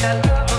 calor.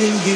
To you?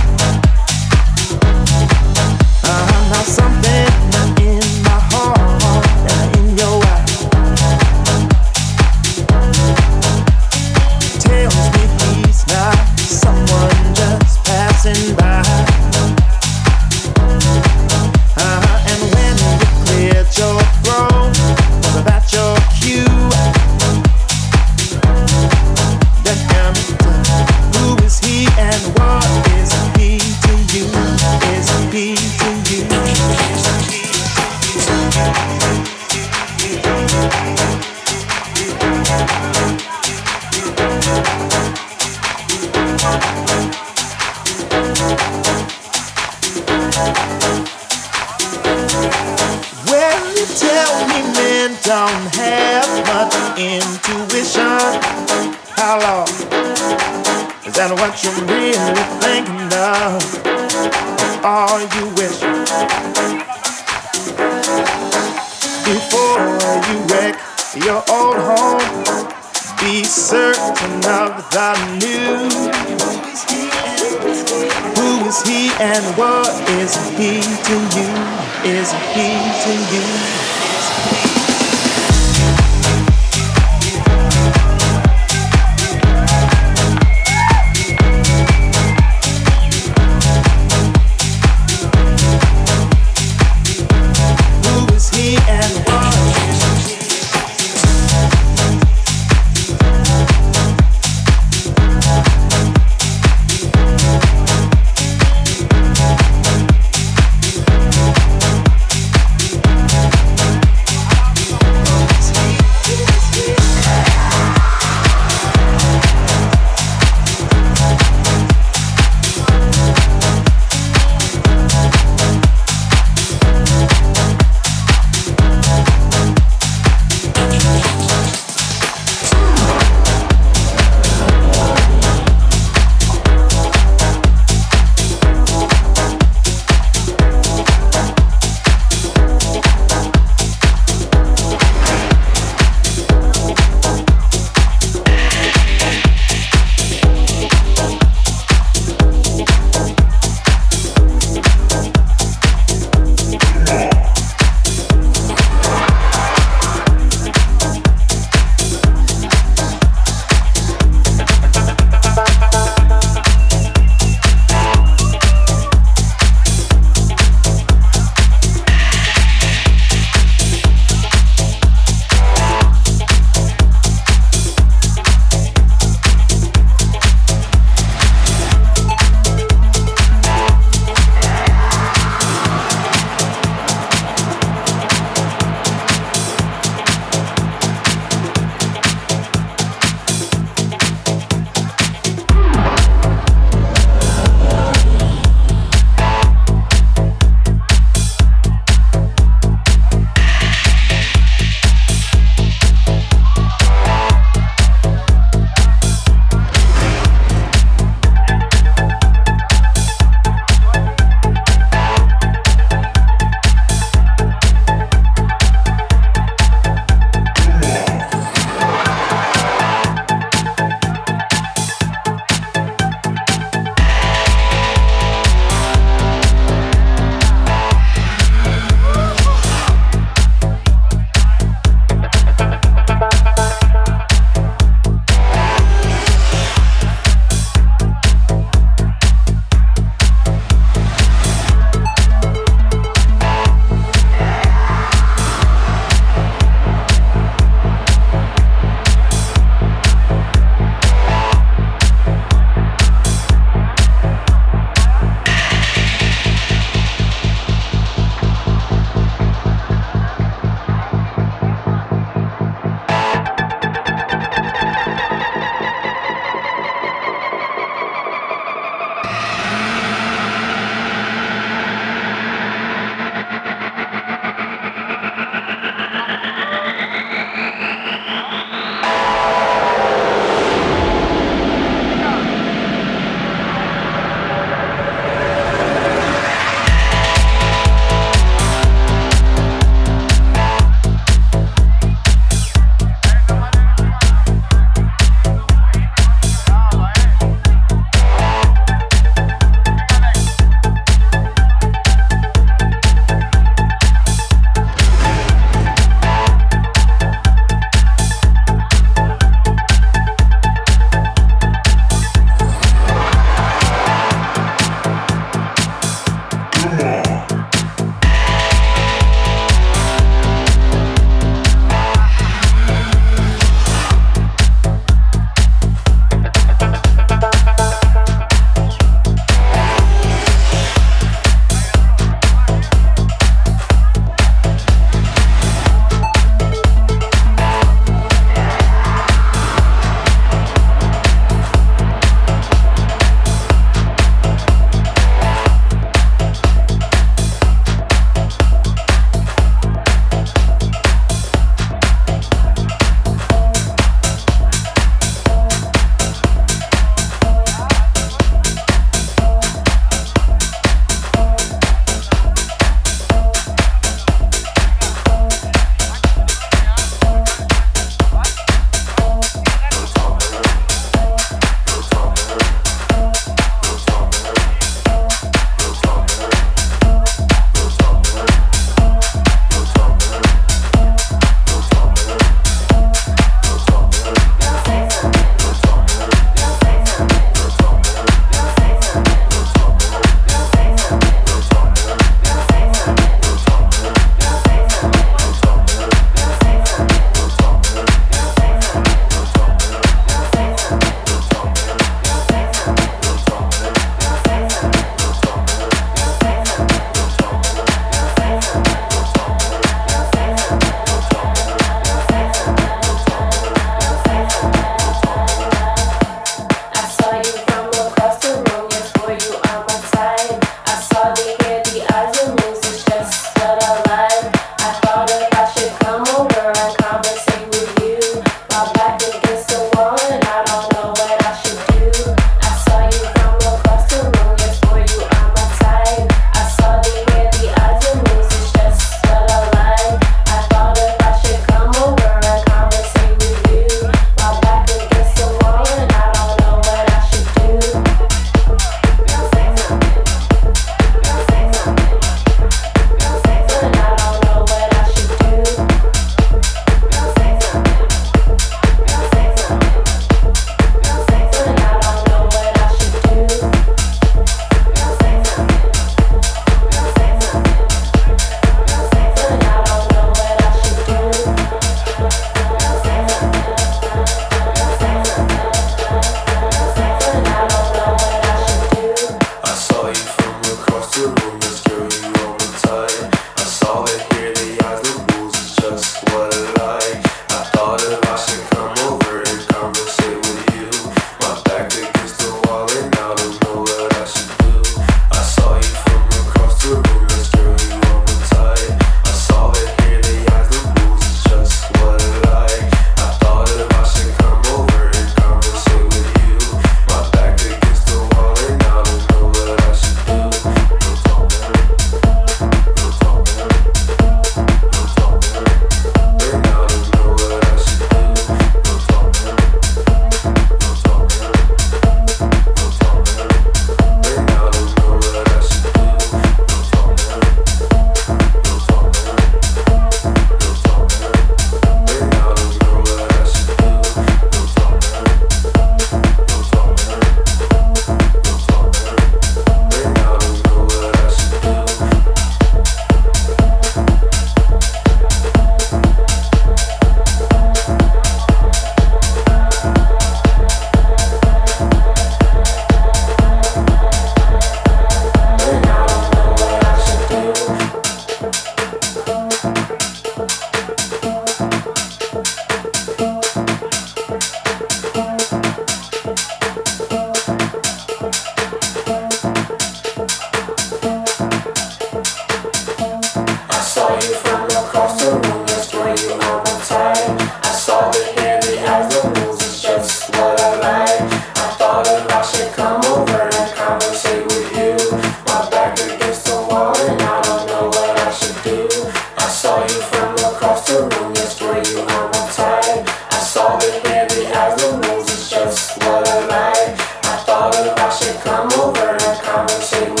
conversation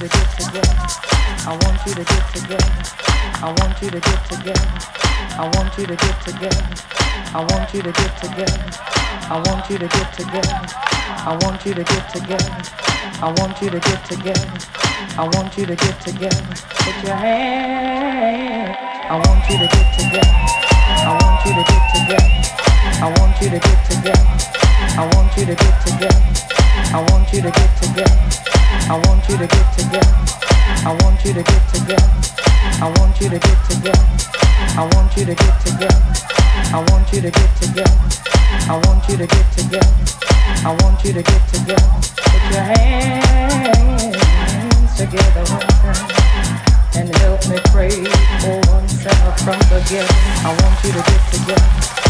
to get together. I want you to get together. I want you to get together. I want you to get together. I want you to get together. I want you to get together. I want you to get together. I want you to get together. I want you to get together. Put your hand. I want you to get together. I want you to get together. I want you to get together. I want you to get together. I want you to get together. I want you to get together. I want you to get together. I want you to get together. I want you to get together. I want you to get together. I want you to get together. I want you to get together. Put your hands together and help me pray for oneself from the. I want you to get together.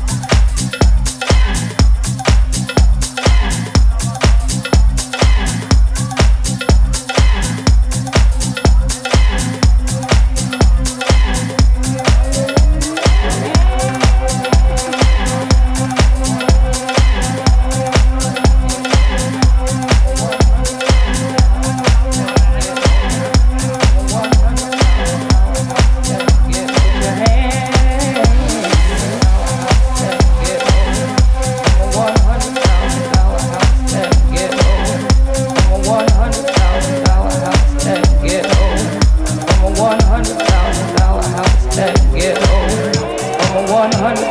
on, honey.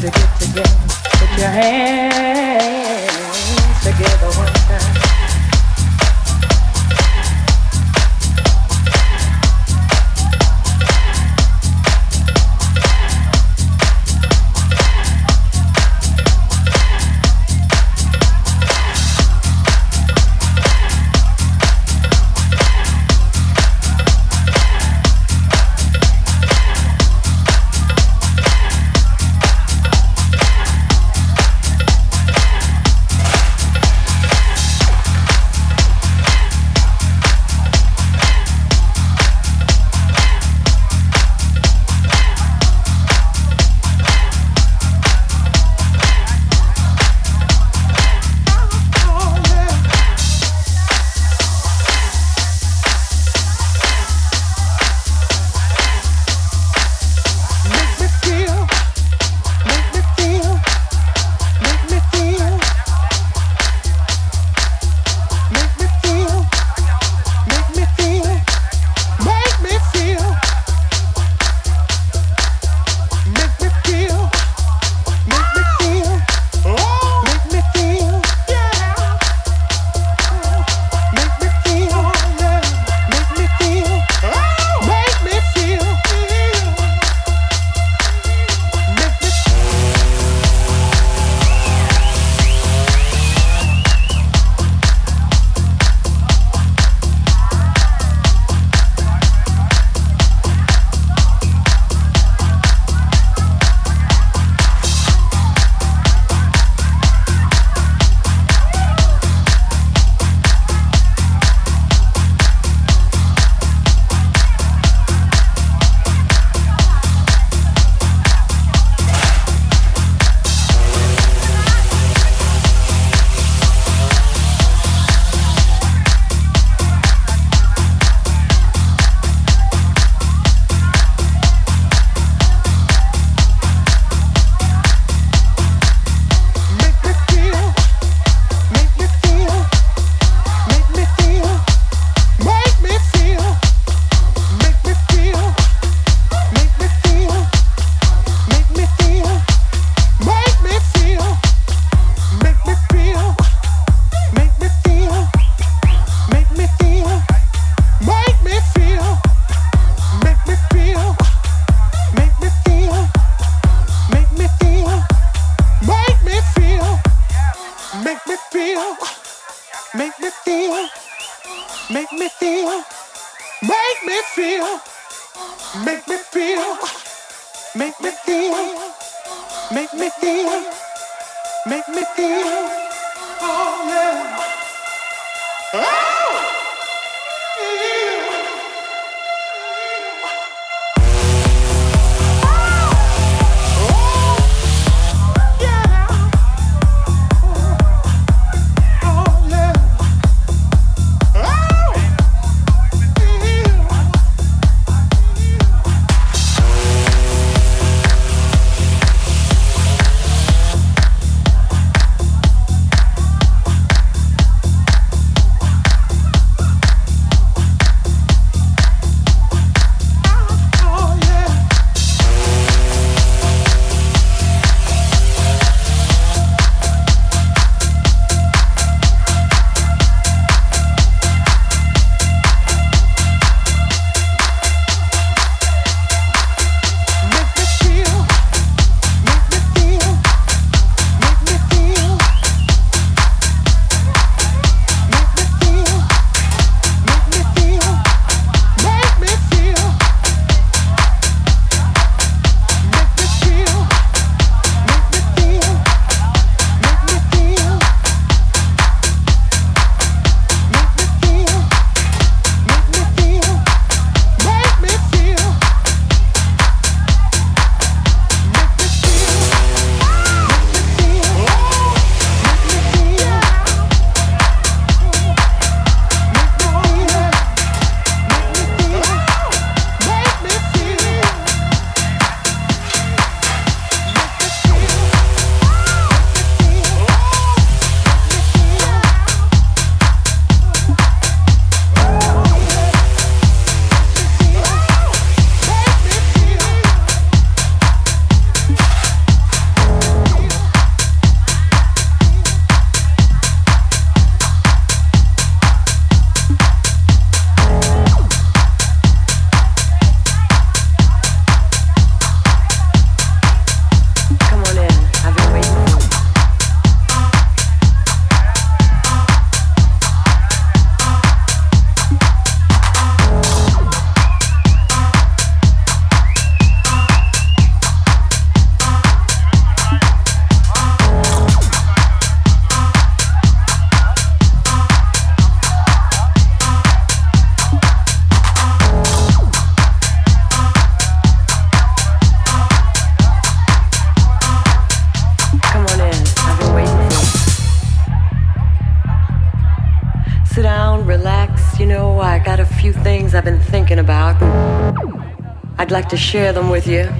to get together. Put your hands. Make me feel, make me feel, oh yeah. Ah! Like to share them with you.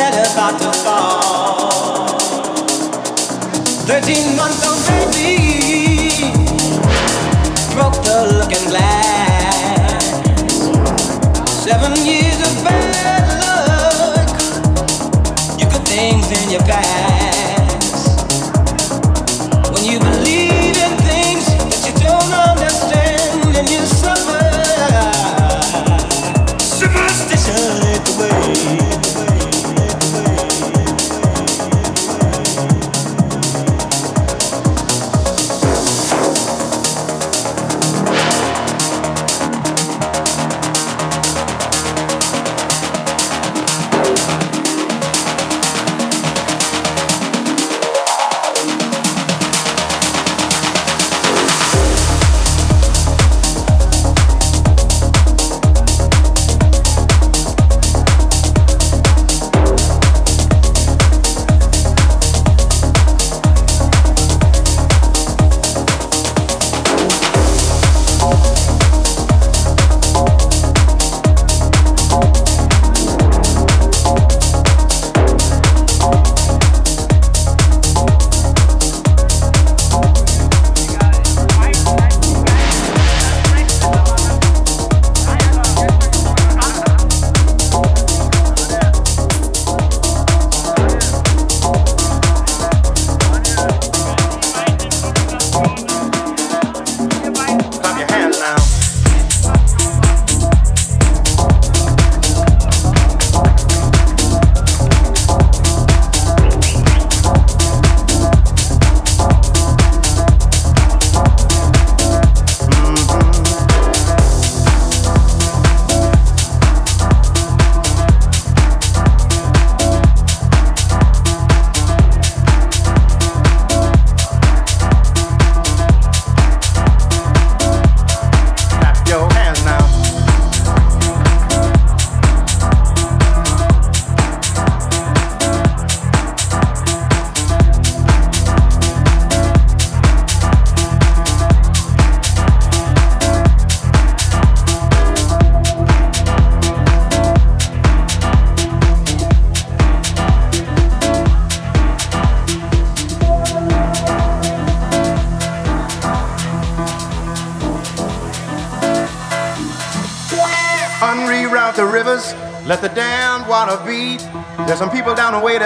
about to fall. Thirteen months already broke the. Seven years of bad luck, you things in your back.